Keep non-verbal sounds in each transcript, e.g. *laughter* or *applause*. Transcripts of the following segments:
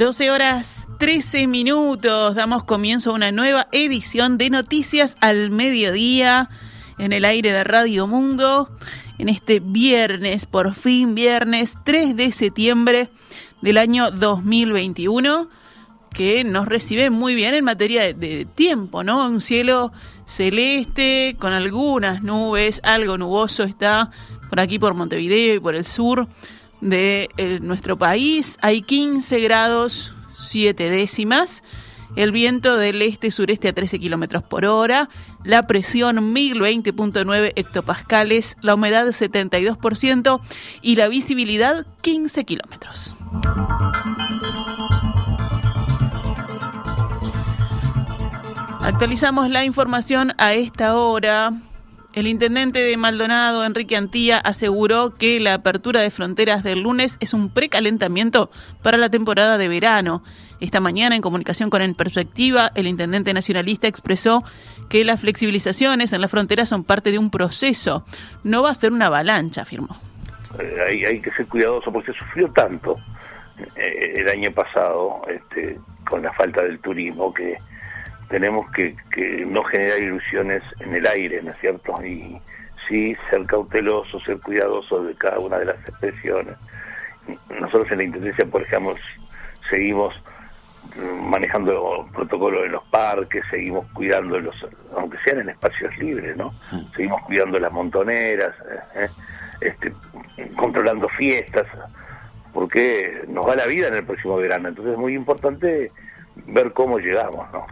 12 horas 13 minutos. Damos comienzo a una nueva edición de Noticias al Mediodía en el aire de Radio Mundo. En este viernes, por fin viernes 3 de septiembre del año 2021, que nos recibe muy bien en materia de, de tiempo, ¿no? Un cielo celeste con algunas nubes, algo nuboso está por aquí por Montevideo y por el sur de eh, nuestro país. Hay 15 grados 7 décimas. El viento del este-sureste a 13 kilómetros por hora. La presión 1020.9 hectopascales. La humedad 72% y la visibilidad 15 kilómetros. Actualizamos la información a esta hora. El intendente de Maldonado, Enrique Antía, aseguró que la apertura de fronteras del lunes es un precalentamiento para la temporada de verano. Esta mañana, en comunicación con En Perspectiva, el intendente nacionalista expresó que las flexibilizaciones en la frontera son parte de un proceso. No va a ser una avalancha, afirmó. Eh, hay, que ser cuidadoso porque sufrió tanto eh, el año pasado este, con la falta del turismo que tenemos que, no generar ilusiones en el aire, ¿no es cierto? Y sí ser cauteloso, ser cuidadoso de cada una de las expresiones. Nosotros en la Intendencia, por ejemplo, seguimos manejando los protocolos en los parques, seguimos cuidando los, aunque sean en espacios libres, ¿no? Seguimos cuidando las montoneras, ¿eh? este, controlando fiestas, porque nos va la vida en el próximo verano. Entonces es muy importante ver cómo llegamos, ¿no?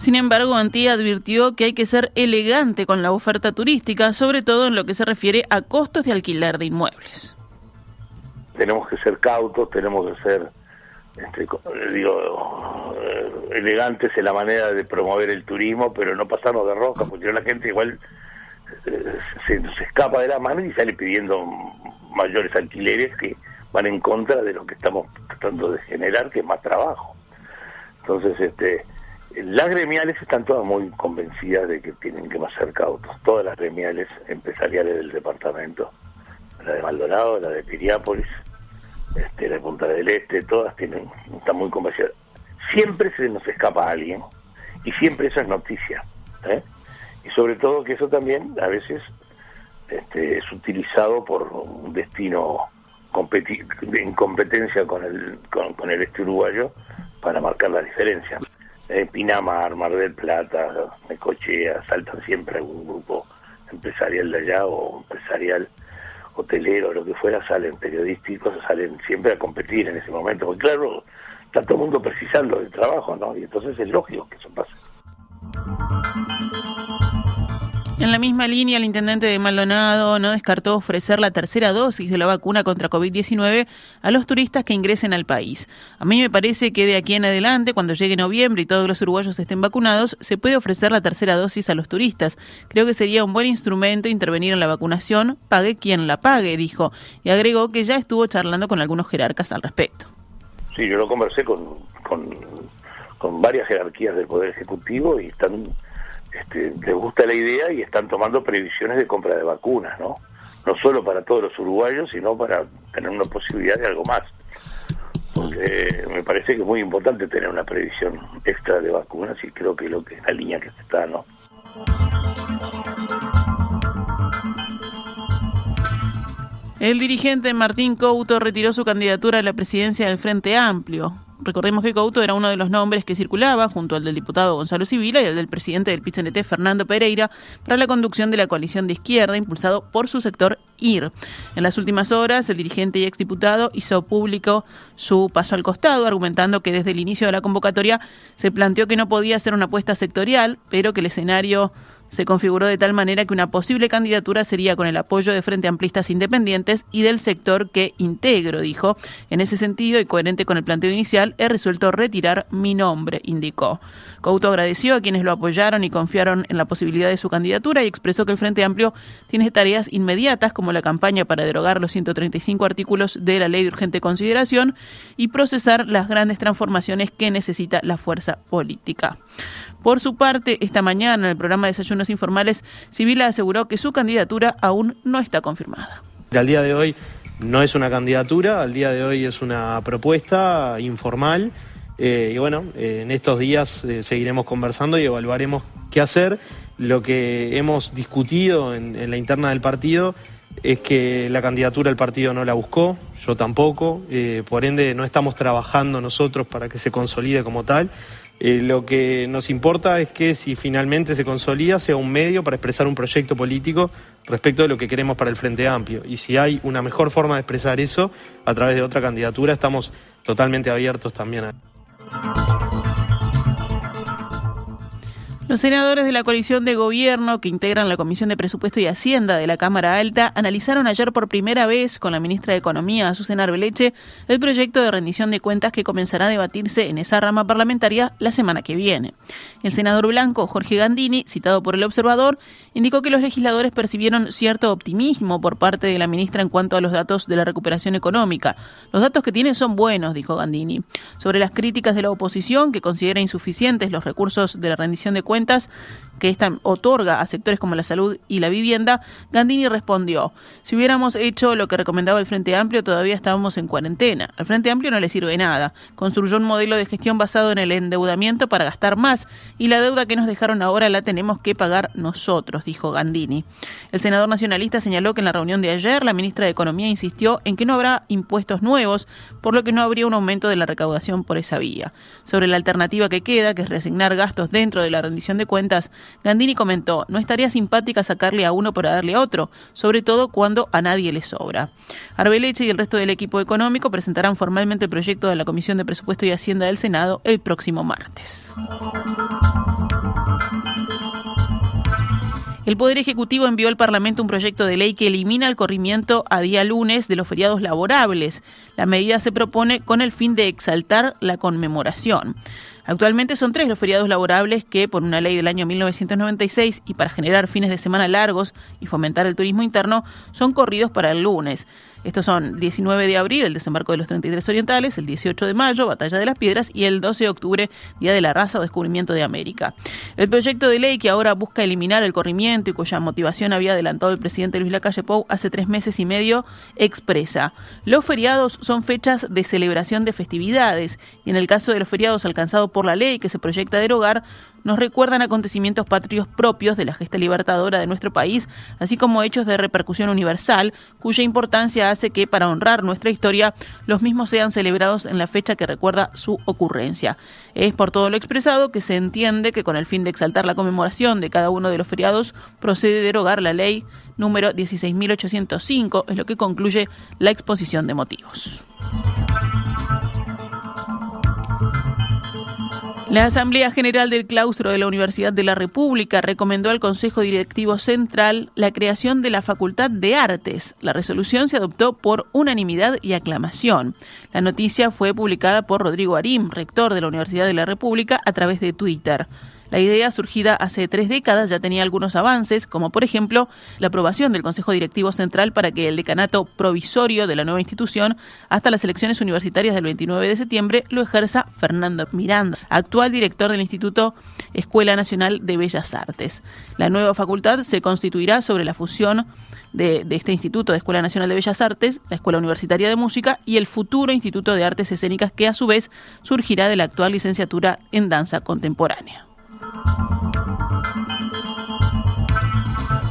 Sin embargo, Antía advirtió que hay que ser elegante con la oferta turística, sobre todo en lo que se refiere a costos de alquiler de inmuebles. Tenemos que ser cautos, tenemos que ser, este, digo, eh, elegantes en la manera de promover el turismo, pero no pasarnos de roca, porque la gente igual eh, se, se escapa de la mano y sale pidiendo mayores alquileres que van en contra de lo que estamos tratando de generar, que es más trabajo. Entonces, este, las gremiales están todas muy convencidas de que tienen que más ser cautos, todas las gremiales empresariales del departamento, la de Maldonado, la de Piriápolis, este, la de Punta del Este, todas tienen, están muy convencidas. Siempre se nos escapa a alguien y siempre eso es noticia. ¿eh? Y sobre todo que eso también a veces este, es utilizado por un destino en competencia con el, con, el este uruguayo para marcar la diferencia. Eh, Pinamar, Mar del Plata, Necochea, saltan siempre algún grupo empresarial de allá o empresarial hotelero, lo que fuera, salen periodísticos, salen siempre a competir en ese momento. Porque claro, está todo el mundo precisando del trabajo, ¿no? Y entonces es lógico que eso pase. En la misma línea, el intendente de Maldonado no descartó ofrecer la tercera dosis de la vacuna contra COVID-19 a los turistas que ingresen al país. A mí me parece que de aquí en adelante, cuando llegue noviembre y todos los uruguayos estén vacunados, se puede ofrecer la tercera dosis a los turistas. Creo que sería un buen instrumento intervenir en la vacunación, pague quien la pague, dijo, y agregó que ya estuvo charlando con algunos jerarcas al respecto. Sí, yo lo conversé con, con, con varias jerarquías del Poder Ejecutivo y están este, les gusta la idea y están tomando previsiones de compra de vacunas, ¿no? No solo para todos los uruguayos, sino para tener una posibilidad de algo más. Porque me parece que es muy importante tener una previsión extra de vacunas y creo que lo que es la línea que se está, ¿no? El dirigente Martín Couto retiró su candidatura a la presidencia del Frente Amplio. Recordemos que Couto era uno de los nombres que circulaba junto al del diputado Gonzalo Civila y al del presidente del PCNT Fernando Pereira para la conducción de la coalición de izquierda impulsado por su sector IR. En las últimas horas, el dirigente y exdiputado hizo público su paso al costado, argumentando que desde el inicio de la convocatoria se planteó que no podía ser una apuesta sectorial, pero que el escenario se configuró de tal manera que una posible candidatura sería con el apoyo de Frente Amplistas Independientes y del sector que integro, dijo. En ese sentido, y coherente con el planteo inicial, he resuelto retirar mi nombre, indicó. Couto agradeció a quienes lo apoyaron y confiaron en la posibilidad de su candidatura y expresó que el Frente Amplio tiene tareas inmediatas como la campaña para derogar los 135 artículos de la Ley de Urgente Consideración y procesar las grandes transformaciones que necesita la fuerza política. Por su parte, esta mañana en el programa Informales, Sibila aseguró que su candidatura aún no está confirmada. Al día de hoy no es una candidatura, al día de hoy es una propuesta informal eh, y bueno, eh, en estos días eh, seguiremos conversando y evaluaremos qué hacer. Lo que hemos discutido en, la interna del partido es que la candidatura el partido no la buscó, yo tampoco, por ende no estamos trabajando nosotros para que se consolide como tal. Lo que nos importa es que si finalmente se consolida sea un medio para expresar un proyecto político respecto de lo que queremos para el Frente Amplio. Y si hay una mejor forma de expresar eso a través de otra candidatura, estamos totalmente abiertos también a... Los senadores de la coalición de gobierno que integran la Comisión de Presupuesto y Hacienda de la Cámara Alta analizaron ayer por primera vez con la ministra de Economía, Azucena Arbeleche, el proyecto de rendición de cuentas que comenzará a debatirse en esa rama parlamentaria la semana que viene. El senador blanco Jorge Gandini, citado por el observador, indicó que los legisladores percibieron cierto optimismo por parte de la ministra en cuanto a los datos de la recuperación económica. Los datos que tiene son buenos, dijo Gandini. Sobre las críticas de la oposición, que considera insuficientes los recursos de la rendición de cuentas, que esta otorga a sectores como la salud y la vivienda, Gandini respondió, si hubiéramos hecho lo que recomendaba el Frente Amplio, todavía estábamos en cuarentena. Al Frente Amplio no le sirve nada. Construyó un modelo de gestión basado en el endeudamiento para gastar más y la deuda que nos dejaron ahora la tenemos que pagar nosotros, dijo Gandini. El senador nacionalista señaló que en la reunión de ayer la ministra de Economía insistió en que no habrá impuestos nuevos, por lo que no habría un aumento de la recaudación por esa vía. Sobre la alternativa que queda, que es reasignar gastos dentro de la rendición de cuentas, Gandini comentó, no estaría simpática sacarle a uno para darle a otro, sobre todo cuando a nadie le sobra. Arbeleche y el resto del equipo económico presentarán formalmente el proyecto de la Comisión de Presupuesto y Hacienda del Senado el próximo martes. El Poder Ejecutivo envió al Parlamento un proyecto de ley que elimina el corrimiento a día lunes de los feriados laborables. La medida se propone con el fin de exaltar la conmemoración. Actualmente son tres los feriados laborables que, por una ley del año 1996 y para generar fines de semana largos y fomentar el turismo interno, son corridos para el lunes. Estos son 19 de abril, el desembarco de los 33 orientales, el 18 de mayo, Batalla de las Piedras, y el 12 de octubre, Día de la Raza o Descubrimiento de América. El proyecto de ley que ahora busca eliminar el corrimiento y cuya motivación había adelantado el presidente Luis Lacalle Pou hace tres meses y medio, expresa. Los feriados son fechas de celebración de festividades, y en el caso de los feriados alcanzados por la ley que se proyecta derogar, nos recuerdan acontecimientos patrios propios de la gesta libertadora de nuestro país, así como hechos de repercusión universal, cuya importancia hace que, para honrar nuestra historia, los mismos sean celebrados en la fecha que recuerda su ocurrencia. Es por todo lo expresado que se entiende que con el fin de exaltar la conmemoración de cada uno de los feriados, procede derogar la ley número 16.805, es lo que concluye la exposición de motivos. La Asamblea General del Claustro de la Universidad de la República recomendó al Consejo Directivo Central la creación de la Facultad de Artes. La resolución se adoptó por unanimidad y aclamación. La noticia fue publicada por Rodrigo Arim, rector de la Universidad de la República, a través de Twitter. La idea, surgida hace tres décadas, ya tenía algunos avances, como por ejemplo la aprobación del Consejo Directivo Central para que el decanato provisorio de la nueva institución, hasta las elecciones universitarias del 29 de septiembre, lo ejerza Fernando Miranda, actual director del Instituto Escuela Nacional de Bellas Artes. La nueva facultad se constituirá sobre la fusión de, este Instituto de Escuela Nacional de Bellas Artes, la Escuela Universitaria de Música y el futuro Instituto de Artes Escénicas que a su vez surgirá de la actual licenciatura en Danza Contemporánea.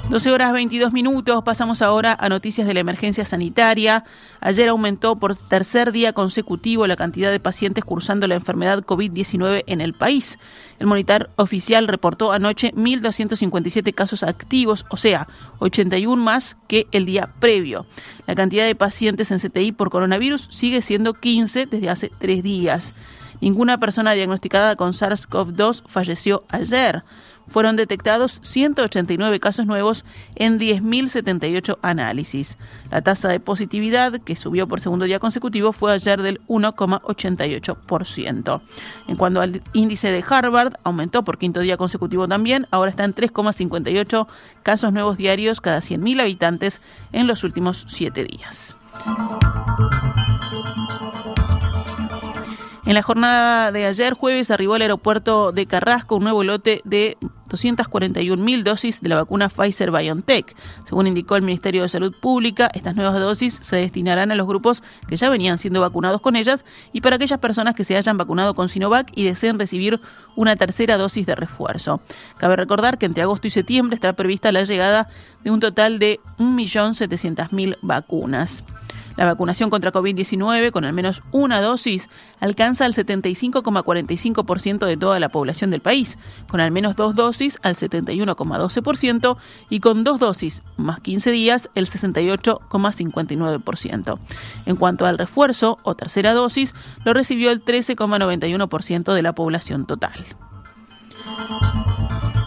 12 horas 22 minutos, pasamos ahora a noticias de la emergencia sanitaria. Ayer aumentó por tercer día consecutivo la cantidad de pacientes cursando la enfermedad COVID-19 en el país. El monitor oficial reportó anoche 1.257 casos activos, o sea, 81 más que el día previo. La cantidad de pacientes en CTI por coronavirus sigue siendo 15 desde hace tres días. Ninguna persona diagnosticada con SARS-CoV-2 falleció ayer. fueron detectados 189 casos nuevos en 10.078 análisis. La tasa de positividad, que subió por segundo día consecutivo, fue ayer del 1,88%. En cuanto al índice de Harvard, aumentó por quinto día consecutivo también, ahora está en 3,58 casos nuevos diarios cada 100.000 habitantes en los últimos siete días. En la jornada de ayer, jueves, arribó al aeropuerto de Carrasco un nuevo lote de 241.000 dosis de la vacuna Pfizer BioNTech. Según indicó el Ministerio de Salud Pública, estas nuevas dosis se destinarán a los grupos que ya venían siendo vacunados con ellas y para aquellas personas que se hayan vacunado con Sinovac y deseen recibir una tercera dosis de refuerzo. Cabe recordar que entre agosto y septiembre está prevista la llegada de un total de 1.700.000 vacunas. La vacunación contra COVID-19 con al menos una dosis alcanza el 75,45% de toda la población del país, con al menos dos dosis al 71,12% y con dos dosis más 15 días el 68,59%. En cuanto al refuerzo o tercera dosis, lo recibió el 13,91% de la población total.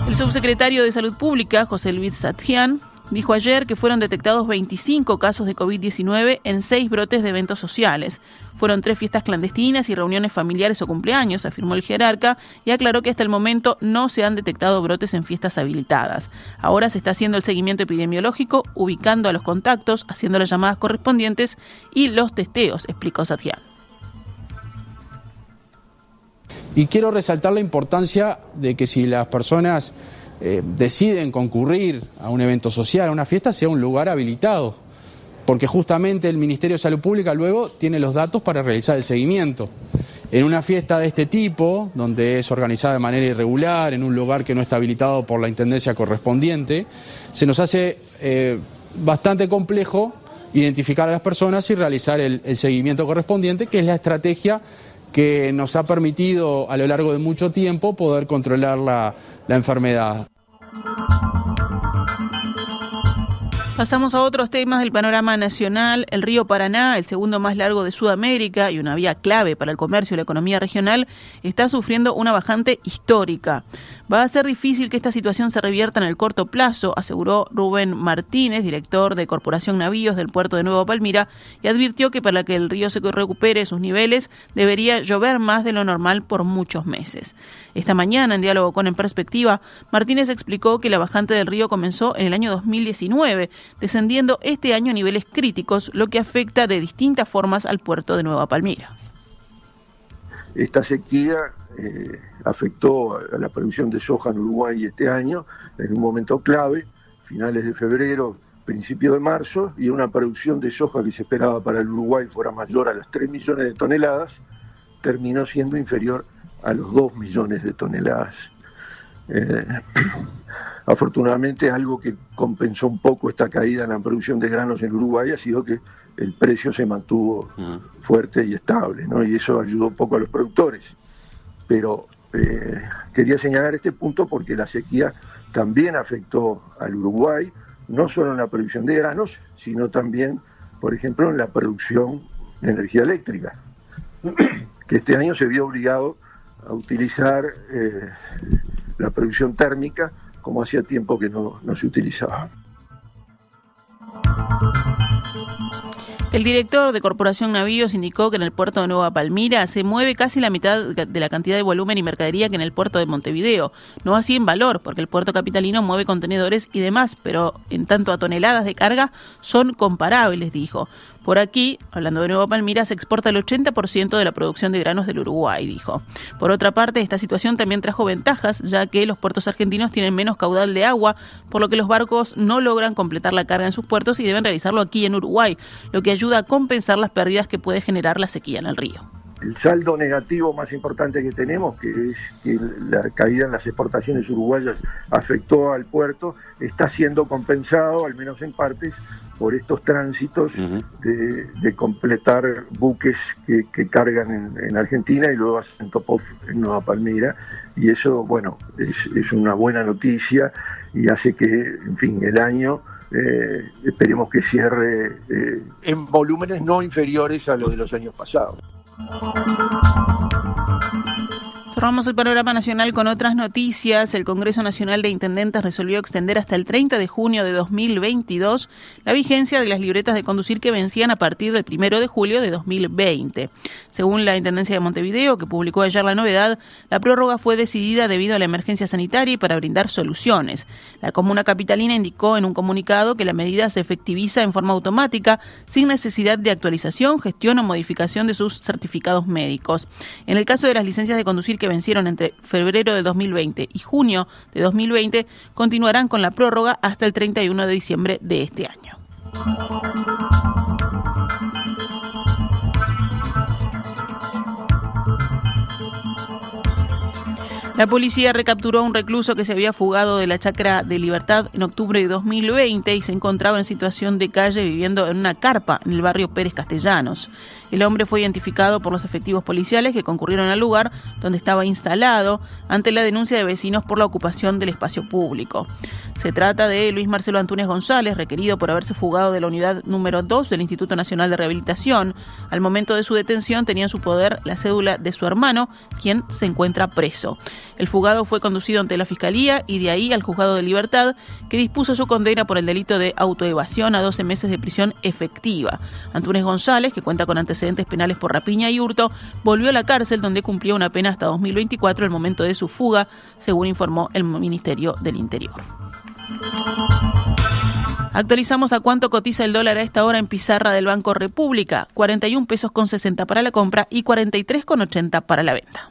El subsecretario de Salud Pública, José Luis Satjian, dijo ayer que fueron detectados 25 casos de COVID-19 en seis brotes de eventos sociales. Fueron tres fiestas clandestinas y reuniones familiares o cumpleaños, afirmó el jerarca, y aclaró que hasta el momento no se han detectado brotes en fiestas habilitadas. Ahora se está haciendo el seguimiento epidemiológico, ubicando a los contactos, haciendo las llamadas correspondientes y los testeos, explicó Satya. Y quiero resaltar la importancia de que si las personas eh, deciden concurrir a un evento social, a una fiesta, sea un lugar habilitado, porque justamente el Ministerio de Salud Pública luego tiene los datos para realizar el seguimiento. En una fiesta de este tipo, donde es organizada de manera irregular, en un lugar que no está habilitado por la Intendencia correspondiente, se nos hace eh, bastante complejo identificar a las personas y realizar el, seguimiento correspondiente, que es la estrategia que nos ha permitido a lo largo de mucho tiempo poder controlar la enfermedad. Thank you. Pasamos a otros temas del panorama nacional. El río Paraná, el segundo más largo de Sudamérica y una vía clave para el comercio y la economía regional, está sufriendo una bajante histórica. Va a ser difícil que esta situación se revierta en el corto plazo, aseguró Rubén Martínez, director de Corporación Navíos del puerto de Nueva Palmira, y advirtió que para que el río se recupere sus niveles debería llover más de lo normal por muchos meses. Esta mañana, en diálogo con En Perspectiva, Martínez explicó que la bajante del río comenzó en el año 2019, descendiendo este año a niveles críticos, lo que afecta de distintas formas al puerto de Nueva Palmira. Esta sequía eh, afectó a la producción de soja en Uruguay este año, en un momento clave, finales de febrero, principio de marzo, y una producción de soja que se esperaba para el Uruguay fuera mayor a las 3 millones de toneladas, terminó siendo inferior a los 2 millones de toneladas. Eh, *clears throat* afortunadamente algo que compensó un poco esta caída en la producción de granos en Uruguay ha sido que el precio se mantuvo mm. fuerte y estable, ¿no? y eso ayudó un poco a los productores. Pero eh, quería señalar este punto porque la sequía también afectó al Uruguay, no solo en la producción de granos, sino también, por ejemplo, en la producción de energía eléctrica, *clears throat* que este año se vio obligado a utilizar eh, la producción térmica como hacía tiempo que no, se utilizaba. El director de Corporación Navíos indicó que en el puerto de Nueva Palmira se mueve casi la mitad de la cantidad de volumen y mercadería que en el puerto de Montevideo. No así en valor, porque el puerto capitalino mueve contenedores y demás, pero en tanto a toneladas de carga son comparables, dijo. Por aquí, hablando de Nueva Palmira, se exporta el 80% de la producción de granos del Uruguay, dijo. Por otra parte, esta situación también trajo ventajas, ya que los puertos argentinos tienen menos caudal de agua, por lo que los barcos no logran completar la carga en sus puertos y deben realizarlo aquí en Uruguay, lo que ayuda a compensar las pérdidas que puede generar la sequía en el río el saldo negativo más importante que tenemos, que es que la caída en las exportaciones uruguayas afectó al puerto, está siendo compensado, al menos en partes, por estos tránsitos de, completar buques que, cargan en, Argentina y luego hacen top en Nueva Palmira. Y eso, bueno, es, una buena noticia y hace que, en fin, el año eh, esperemos que cierre eh, en volúmenes no inferiores a los de los años pasados. Música Cerramos el panorama nacional con otras noticias. El Congreso Nacional de Intendentes resolvió extender hasta el 30 de junio de 2022 la vigencia de las libretas de conducir que vencían a partir del 1 de julio de 2020. Según la Intendencia de Montevideo, que publicó ayer la novedad, la prórroga fue decidida debido a la emergencia sanitaria y para brindar soluciones. La comuna capitalina indicó en un comunicado que la medida se efectiviza en forma automática, sin necesidad de actualización, gestión o modificación de sus certificados médicos. En el caso de las licencias de conducir que vencieron entre febrero de 2020 y junio de 2020 continuarán con la prórroga hasta el 31 de diciembre de este año. La policía recapturó a un recluso que se había fugado de la chacra de Libertad en octubre de 2020 y se encontraba en situación de calle viviendo en una carpa en el barrio Pérez Castellanos. El hombre fue identificado por los efectivos policiales que concurrieron al lugar donde estaba instalado ante la denuncia de vecinos por la ocupación del espacio público. Se trata de Luis Marcelo Antunes González, requerido por haberse fugado de la unidad número 2 del Instituto Nacional de Rehabilitación. Al momento de su detención tenía en su poder la cédula de su hermano, quien se encuentra preso. El fugado fue conducido ante la Fiscalía y de ahí al Juzgado de Libertad, que dispuso su condena por el delito de autoevasión a 12 meses de prisión efectiva. Antunes González, que cuenta con antecedentes penales por rapiña y hurto, volvió a la cárcel donde cumplió una pena hasta 2024, el momento de su fuga, según informó el Ministerio del Interior. Actualizamos a cuánto cotiza el dólar a esta hora en pizarra del Banco República, 41 pesos con 60 para la compra y 43 con 80 para la venta.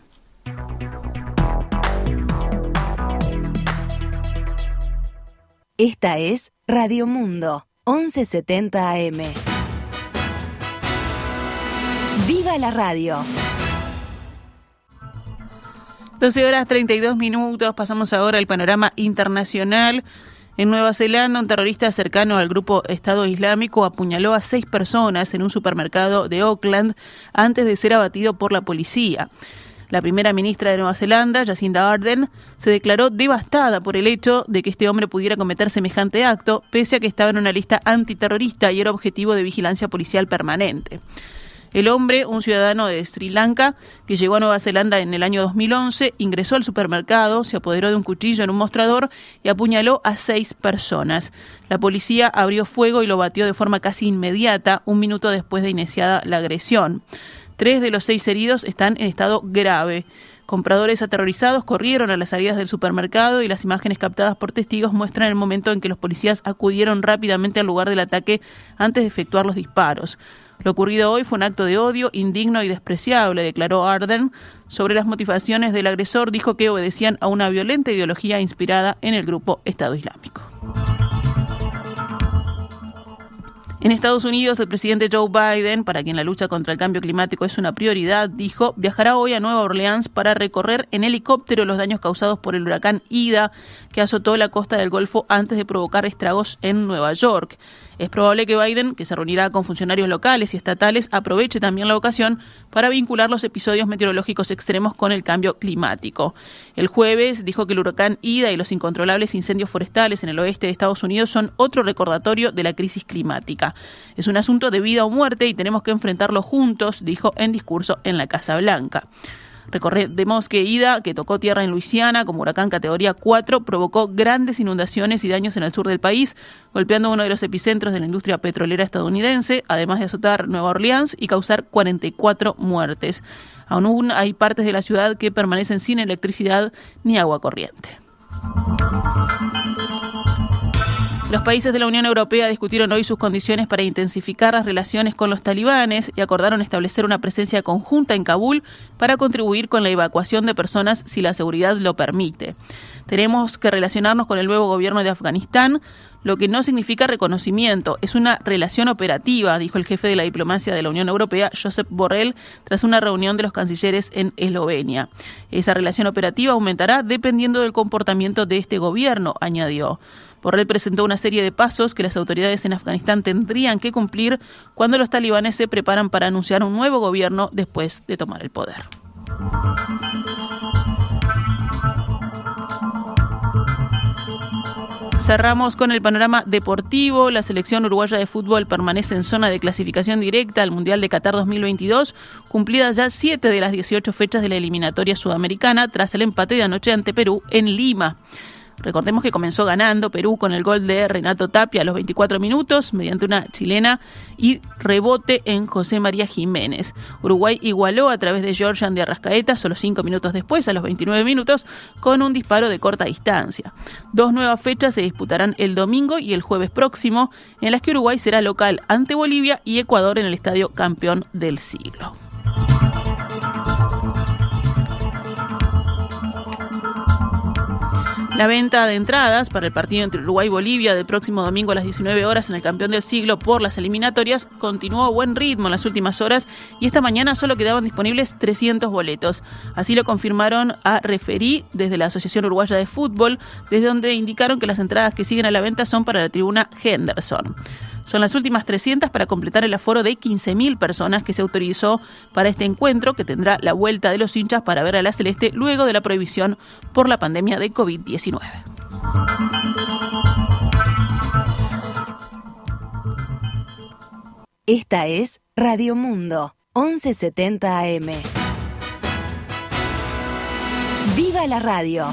Esta es Radio Mundo, 1170 AM. ¡Viva la radio! 12 horas 32 minutos, pasamos ahora al panorama internacional. En Nueva Zelanda, un terrorista cercano al grupo Estado Islámico apuñaló a seis personas en un supermercado de Auckland antes de ser abatido por la policía. La primera ministra de Nueva Zelanda, Jacinda Ardern, se declaró devastada por el hecho de que este hombre pudiera cometer semejante acto, pese a que estaba en una lista antiterrorista y era objetivo de vigilancia policial permanente. El hombre, un ciudadano de Sri Lanka, que llegó a Nueva Zelanda en el año 2011, ingresó al supermercado, se apoderó de un cuchillo en un mostrador y apuñaló a seis personas. La policía abrió fuego y lo batió de forma casi inmediata, un minuto después de iniciada la agresión. Tres de los seis heridos están en estado grave. Compradores aterrorizados corrieron a las salidas del supermercado y las imágenes captadas por testigos muestran el momento en que los policías acudieron rápidamente al lugar del ataque antes de efectuar los disparos. Lo ocurrido hoy fue un acto de odio indigno y despreciable, declaró Arden. Sobre las motivaciones del agresor dijo que obedecían a una violenta ideología inspirada en el grupo Estado Islámico. En Estados Unidos, el presidente Joe Biden, para quien la lucha contra el cambio climático es una prioridad, dijo, viajará hoy a Nueva Orleans para recorrer en helicóptero los daños causados por el huracán Ida, que azotó la costa del Golfo antes de provocar estragos en Nueva York. Es probable que Biden, que se reunirá con funcionarios locales y estatales, aproveche también la ocasión para vincular los episodios meteorológicos extremos con el cambio climático. El jueves dijo que el huracán Ida y los incontrolables incendios forestales en el oeste de Estados Unidos son otro recordatorio de la crisis climática. Es un asunto de vida o muerte y tenemos que enfrentarlo juntos, dijo en discurso en la Casa Blanca. Recordemos que Ida, que tocó tierra en Luisiana como huracán categoría 4, provocó grandes inundaciones y daños en el sur del país, golpeando uno de los epicentros de la industria petrolera estadounidense, además de azotar Nueva Orleans y causar 44 muertes. Aún hay partes de la ciudad que permanecen sin electricidad ni agua corriente. Los países de la Unión Europea discutieron hoy sus condiciones para intensificar las relaciones con los talibanes y acordaron establecer una presencia conjunta en Kabul para contribuir con la evacuación de personas si la seguridad lo permite. Tenemos que relacionarnos con el nuevo gobierno de Afganistán, lo que no significa reconocimiento, es una relación operativa, dijo el jefe de la diplomacia de la Unión Europea, Josep Borrell, tras una reunión de los cancilleres en Eslovenia. Esa relación operativa aumentará dependiendo del comportamiento de este gobierno, añadió. Borrell presentó una serie de pasos que las autoridades en Afganistán tendrían que cumplir cuando los talibanes se preparan para anunciar un nuevo gobierno después de tomar el poder. Cerramos con el panorama deportivo. La selección uruguaya de fútbol permanece en zona de clasificación directa al Mundial de Qatar 2022, cumplidas ya siete de las 18 fechas de la eliminatoria sudamericana tras el empate de anoche ante Perú en Lima. Recordemos que comenzó ganando Perú con el gol de Renato Tapia a los 24 minutos mediante una chilena y rebote en José María Jiménez. Uruguay igualó a través de Georgian de Arrascaeta solo cinco minutos después, a los 29 minutos, con un disparo de corta distancia. Dos nuevas fechas se disputarán el domingo y el jueves próximo, en las que Uruguay será local ante Bolivia y Ecuador en el estadio campeón del siglo. La venta de entradas para el partido entre Uruguay y Bolivia del próximo domingo a las 19 horas en el campeón del siglo por las eliminatorias continuó a buen ritmo en las últimas horas y esta mañana solo quedaban disponibles 300 boletos. Así lo confirmaron a Referí desde la Asociación Uruguaya de Fútbol, desde donde indicaron que las entradas que siguen a la venta son para la tribuna Henderson. Son las últimas 300 para completar el aforo de 15.000 personas que se autorizó para este encuentro que tendrá la vuelta de los hinchas para ver a la Celeste luego de la prohibición por la pandemia de COVID-19. Esta es Radio Mundo, 1170 AM. ¡Viva la radio!